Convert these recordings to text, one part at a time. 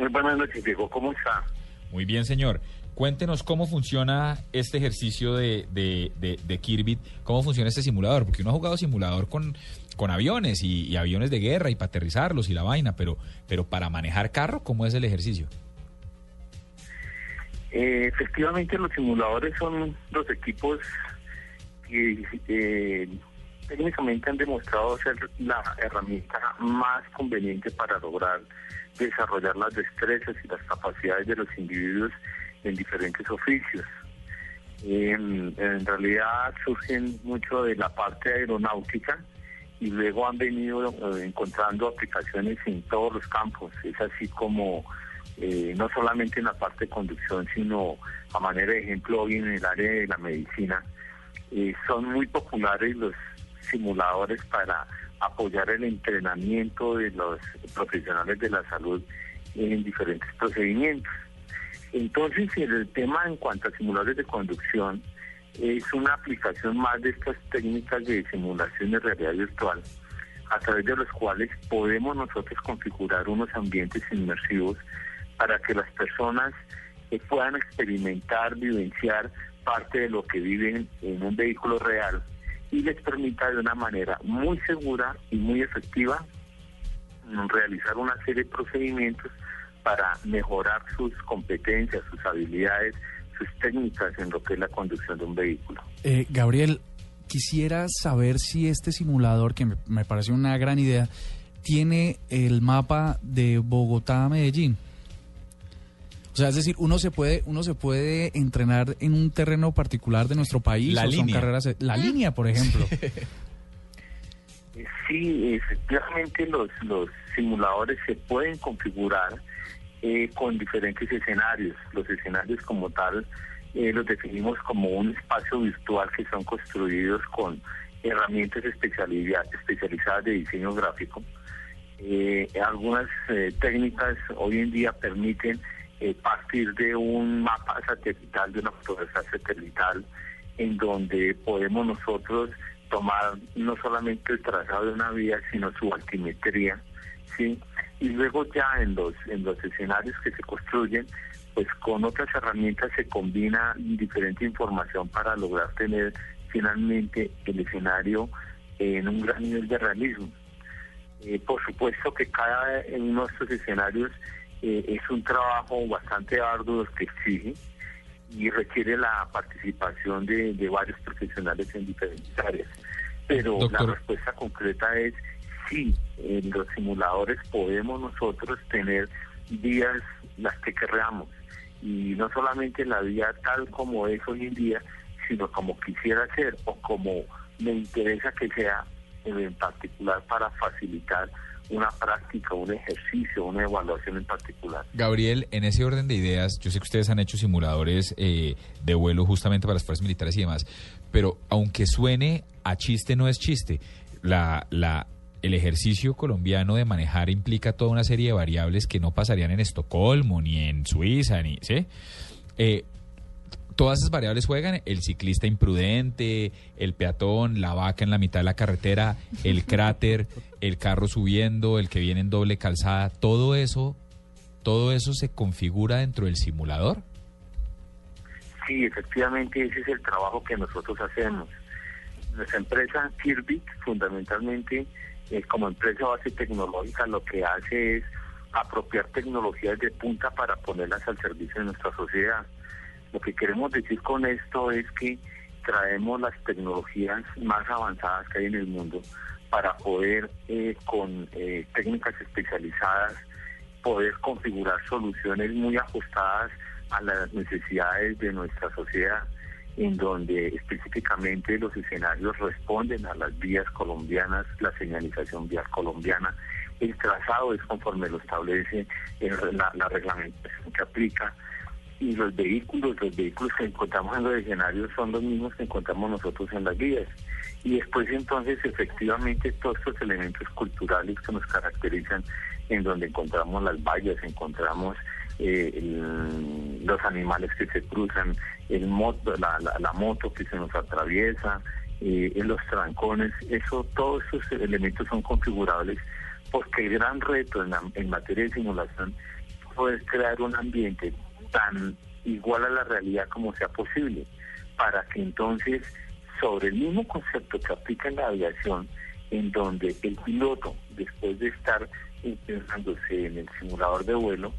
Muy buenas noches, Diego. ¿Cómo está? Muy bien, señor. Cuéntenos cómo funciona este ejercicio de, de, de, de Kirbit, cómo funciona este simulador, porque uno ha jugado simulador con, con aviones y, y aviones de guerra y para aterrizarlos y la vaina, pero, pero para manejar carro, ¿cómo es el ejercicio? Eh, efectivamente, los simuladores son los equipos que eh, técnicamente han demostrado ser la herramienta más conveniente para lograr desarrollar las destrezas y las capacidades de los individuos en diferentes oficios. En, realidad surgen mucho de la parte aeronáutica y luego han venido eh, encontrando aplicaciones en todos los campos. Es así como eh, no solamente en la parte de conducción, sino a manera de ejemplo hoy en el área de la medicina. Eh, son muy populares los simuladores para apoyar el entrenamiento de los profesionales de la salud en diferentes procedimientos. Entonces, el tema en cuanto a simuladores de conducción es una aplicación más de estas técnicas de simulación de realidad virtual, a través de los cuales podemos nosotros configurar unos ambientes inmersivos para que las personas puedan experimentar, vivenciar parte de lo que viven en un vehículo real y les permita de una manera muy segura y muy efectiva mm, realizar una serie de procedimientos para mejorar sus competencias, sus habilidades, sus técnicas en lo que es la conducción de un vehículo. Eh, Gabriel, quisiera saber si este simulador, que me, me parece una gran idea, tiene el mapa de Bogotá a Medellín. O sea, es decir, uno se puede, uno se puede entrenar en un terreno particular de nuestro país. La o son línea. carreras, la línea, por ejemplo. Sí, efectivamente los, los simuladores se pueden configurar eh, con diferentes escenarios. Los escenarios como tal eh, los definimos como un espacio virtual que son construidos con herramientas especializadas de diseño gráfico. Eh, algunas eh, técnicas hoy en día permiten eh, partir de un mapa satelital, de una fotografía satelital, en donde podemos nosotros tomar no solamente el trazado de una vía, sino su altimetría, ¿sí? Y luego ya en los, en los escenarios que se construyen, pues con otras herramientas se combina diferente información para lograr tener finalmente el escenario en un gran nivel de realismo. Eh, por supuesto que cada uno de estos escenarios eh, es un trabajo bastante arduo que exige y requiere la participación de, de varios profesionales en diferentes áreas. Pero Doctor. la respuesta concreta es sí, en los simuladores podemos nosotros tener vías las que queramos y no solamente la vía tal como es hoy en día, sino como quisiera ser o como me interesa que sea en particular para facilitar una práctica, un ejercicio, una evaluación en particular. Gabriel, en ese orden de ideas, yo sé que ustedes han hecho simuladores eh, de vuelo justamente para las fuerzas militares y demás, pero aunque suene a chiste, no es chiste. La, la, el ejercicio colombiano de manejar implica toda una serie de variables que no pasarían en Estocolmo, ni en Suiza, ni, ¿sí? Eh, todas esas variables juegan, el ciclista imprudente, el peatón, la vaca en la mitad de la carretera, el cráter, el carro subiendo, el que viene en doble calzada, todo eso, todo eso se configura dentro del simulador. Sí, efectivamente ese es el trabajo que nosotros hacemos. Nuestra empresa Kirbit, fundamentalmente, eh, como empresa base tecnológica, lo que hace es apropiar tecnologías de punta para ponerlas al servicio de nuestra sociedad. Lo que queremos decir con esto es que traemos las tecnologías más avanzadas que hay en el mundo para poder, eh, con eh, técnicas especializadas, poder configurar soluciones muy ajustadas a las necesidades de nuestra sociedad, en donde específicamente los escenarios responden a las vías colombianas, la señalización vial colombiana, el trazado es conforme lo establece la, la reglamentación que aplica y los vehículos, los vehículos que encontramos en los escenarios son los mismos que encontramos nosotros en las vías. Y después entonces efectivamente todos estos elementos culturales que nos caracterizan, en donde encontramos las vallas, encontramos eh, los animales que se cruzan, el moto, la, la, moto que se nos atraviesa, eh, los trancones, eso, todos esos elementos son configurables porque el gran reto en, en materia de simulación es crear un ambiente tan igual a la realidad como sea posible, para que entonces, sobre el mismo concepto que aplica en la aviación, en donde el piloto, después de estar pensándose en el simulador de vuelo,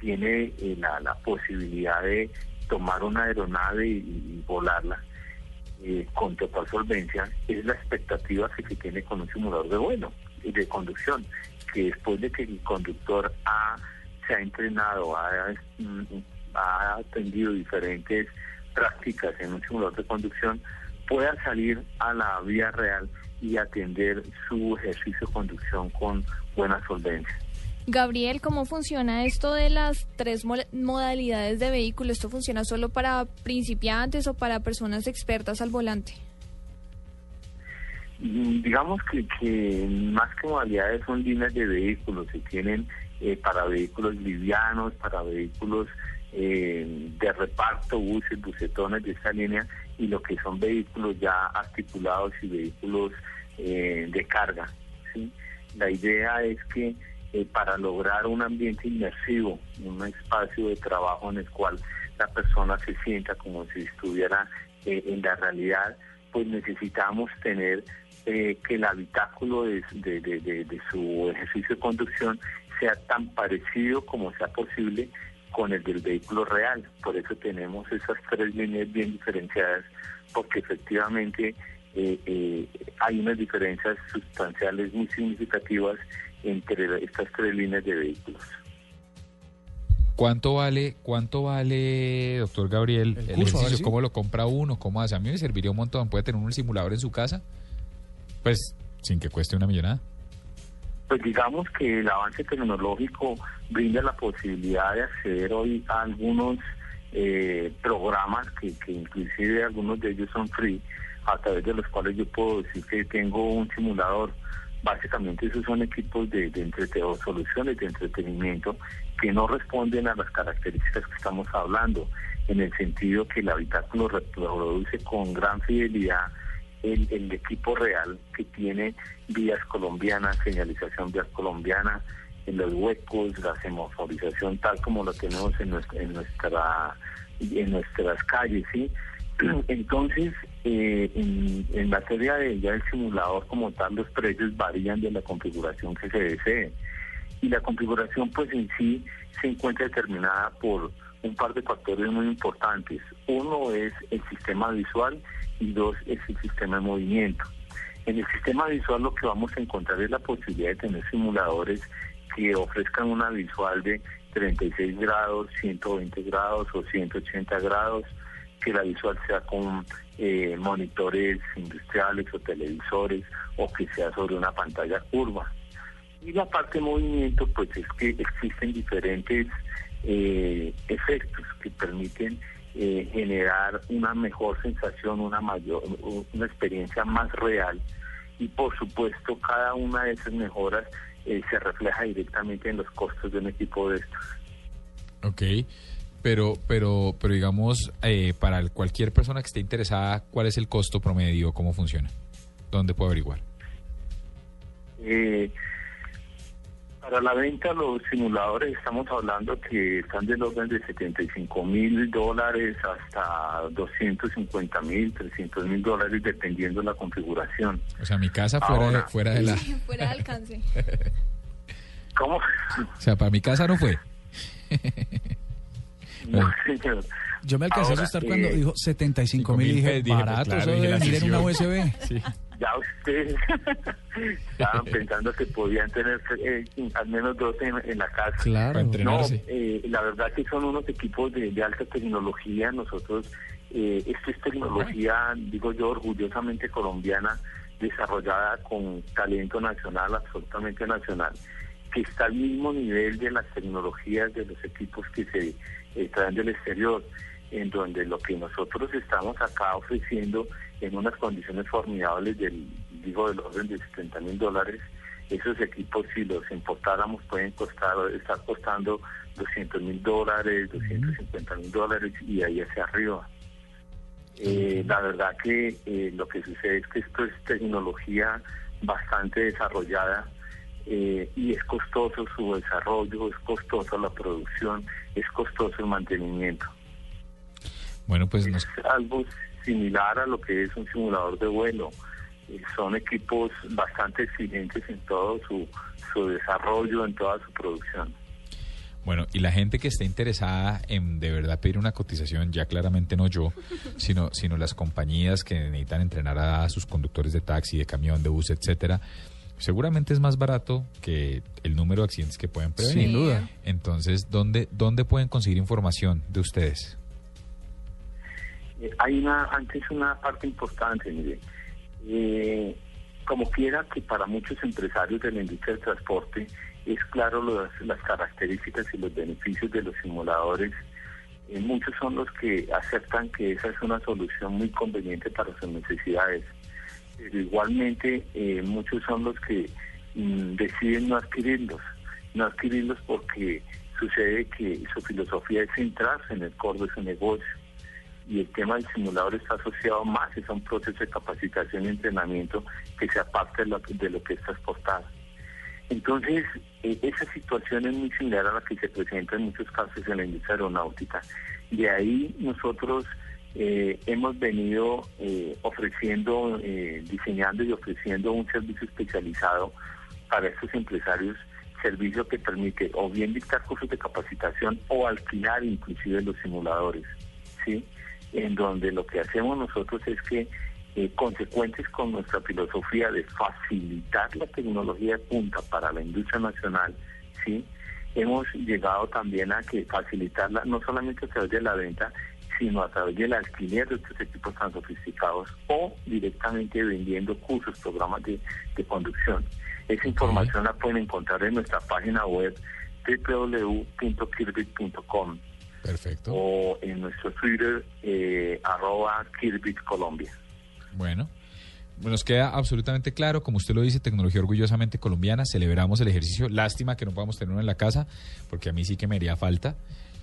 tiene eh, la, posibilidad de tomar una aeronave y, volarla eh, con total solvencia, es la expectativa que se tiene con un simulador de vuelo y de conducción, que después de que el conductor ha se ha entrenado, ha, atendido diferentes prácticas en un simulador de conducción, pueda salir a la vía real y atender su ejercicio de conducción con buena solvencia. Gabriel, ¿cómo funciona esto de las tres modalidades de vehículo? ¿Esto funciona solo para principiantes o para personas expertas al volante? Mm, digamos que, que más que modalidades son líneas de vehículos, se tienen eh, para vehículos livianos, para vehículos eh, de reparto, buses, bucetones de esta línea y lo que son vehículos ya articulados y vehículos eh, de carga. La idea es que para lograr un ambiente inmersivo, un espacio de trabajo en el cual la persona se sienta como si estuviera en la realidad, pues necesitamos tener que el habitáculo de, de, su ejercicio de conducción sea tan parecido como sea posible con el del vehículo real. Por eso tenemos esas tres líneas bien diferenciadas, porque efectivamente eh, eh, hay unas diferencias sustanciales muy significativas entre estas tres líneas de vehículos. ¿Cuánto vale, cuánto vale, doctor Gabriel, el, ejercicio? ¿Cómo lo compra uno? ¿Cómo hace? A mí me serviría un montón. ¿Puede tener un simulador en su casa? Pues sin que cueste una millonada pues digamos que el avance tecnológico brinda la posibilidad de acceder hoy a algunos eh, programas que, inclusive algunos de ellos son free, a través de los cuales yo puedo decir que tengo un simulador. Básicamente esos son equipos de, de o soluciones de entretenimiento que no responden a las características que estamos hablando, en el sentido que el habitáculo reproduce con gran fidelidad el, equipo real que tiene vías colombianas, señalización vías colombiana, en los huecos, la semaforización tal como lo tenemos en nuestra, en nuestra nuestras calles, ¿sí? Entonces, eh, en, en, materia de ya el simulador como tal, los precios varían de la configuración que se desee. Y la configuración pues en sí se encuentra determinada por un par de factores muy importantes. Uno es el sistema visual y dos es el sistema de movimiento. En el sistema visual lo que vamos a encontrar es la posibilidad de tener simuladores que ofrezcan una visual de 36 grados, 120 grados o 180 grados, que la visual sea con eh, monitores industriales o televisores o que sea sobre una pantalla curva. Y la parte de movimiento, pues es que existen diferentes eh, efectos que permiten eh, generar una mejor sensación, una mayor, una experiencia más real y por supuesto cada una de esas mejoras eh, se refleja directamente en los costos de un equipo de estos. Ok, pero, pero, pero digamos, eh, para cualquier persona que esté interesada, ¿cuál es el costo promedio? ¿Cómo funciona? ¿Dónde puedo averiguar? Eh, para la venta, los simuladores estamos hablando que están del orden de 75 mil dólares hasta 250 mil, 300 mil dólares, dependiendo de la configuración. O sea, mi casa fuera, de, fuera de la... fuera de alcance. ¿Cómo? O sea, para mi casa no fue. no, señor. Yo me alcancé a asustar cuando dijo 75 mil y dije, barato, eso debe una USB. Sí ya ustedes estaban pensando que podían tener eh, al menos dos en, la casa. Claro, no, eh, la verdad que son unos equipos de, alta tecnología. Nosotros, eh, esto es tecnología, digo yo, orgullosamente colombiana. desarrollada con talento nacional, absolutamente nacional, que está al mismo nivel de las tecnologías de los equipos que se eh, traen del exterior, en donde lo que nosotros estamos acá ofreciendo en unas condiciones formidables del, digo, del orden de 70 mil dólares, esos equipos si los importáramos pueden costar, estar costando 200 mil dólares, 250 mil dólares y ahí hacia arriba. Eh, la verdad que eh, lo que sucede es que esto es tecnología bastante desarrollada eh, y es costoso su desarrollo, es costoso la producción, es costoso el mantenimiento. Bueno, pues es algo similar a lo que es un simulador de vuelo. son equipos bastante exigentes en todo su, su desarrollo, en toda su producción. Bueno, y la gente que esté interesada en de verdad pedir una cotización, ya claramente no yo, sino, sino las compañías que necesitan entrenar a sus conductores de taxi, de camión, de bus, etcétera, seguramente es más barato que el número de accidentes que pueden prevenir. Sin duda. Entonces, ¿dónde, dónde pueden conseguir información de ustedes? Eh, hay una, antes una parte importante, mire. Eh, como quiera que para muchos empresarios de la industria del transporte, es claro las características y los beneficios de los simuladores. Eh, muchos son los que aceptan que esa es una solución muy conveniente para sus necesidades. Pero igualmente muchos son los que mm, deciden no adquirirlos. No adquirirlos porque sucede que su filosofía es centrarse en el core de su negocio. Y el tema del simulador está asociado más a un proceso de capacitación y entrenamiento que se aparte de lo, que está exportado. Entonces, eh, esa situación es muy similar a la que se presenta en muchos casos en la industria aeronáutica. De ahí nosotros eh, hemos venido eh, ofreciendo, diseñando y ofreciendo un servicio especializado para estos empresarios, servicio que permite o bien dictar cursos de capacitación o alquilar inclusive los simuladores, ¿sí? En donde lo que hacemos nosotros es que eh, consecuentes con nuestra filosofía de facilitar la tecnología de punta para la industria nacional, ¿sí? hemos llegado también a que facilitarla no solamente a través de la venta, sino a través del alquiler de estos equipos tan sofisticados o directamente vendiendo cursos, programas de, conducción. Esa información la pueden encontrar en nuestra página web www.kirbit.com. Perfecto. O en nuestro Twitter, eh, arroba Kirbit Colombia. Bueno. Nos queda absolutamente claro, como usted lo dice, tecnología orgullosamente colombiana, celebramos el ejercicio, lástima que no podamos tenerlo en la casa, porque a mí sí que me haría falta,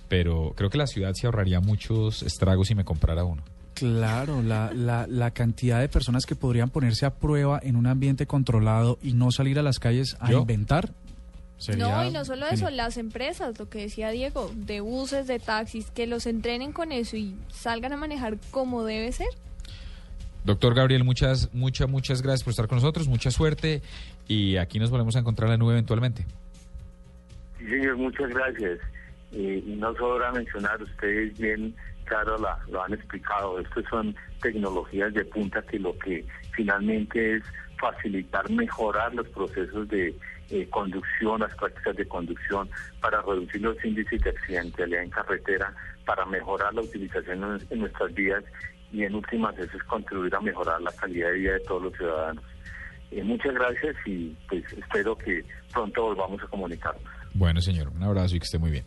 pero creo que la ciudad se ahorraría muchos estragos si me comprara uno. Claro, la, la, la, cantidad de personas que podrían ponerse a prueba en un ambiente controlado y no salir a las calles a inventar. Sería no, y no solo eso, las empresas, lo que decía Diego, de buses, de taxis, que los entrenen con eso y salgan a manejar como debe ser. Doctor Gabriel, muchas, muchas, muchas gracias por estar con nosotros, mucha suerte y aquí nos volvemos a encontrar en la nube eventualmente. Sí, señor, muchas gracias. Eh, y no sobra mencionar, ustedes bien, claro, la, lo han explicado, estas son tecnologías de punta que lo que finalmente es facilitar, mejorar los procesos de eh, conducción, las prácticas de conducción, para reducir los índices de accidentalidad en carretera, para mejorar la utilización en nuestras vías y en últimas veces contribuir a mejorar la calidad de vida de todos los ciudadanos. Eh, muchas gracias y pues espero que pronto volvamos a comunicarnos. Bueno, señor, un abrazo y que esté muy bien.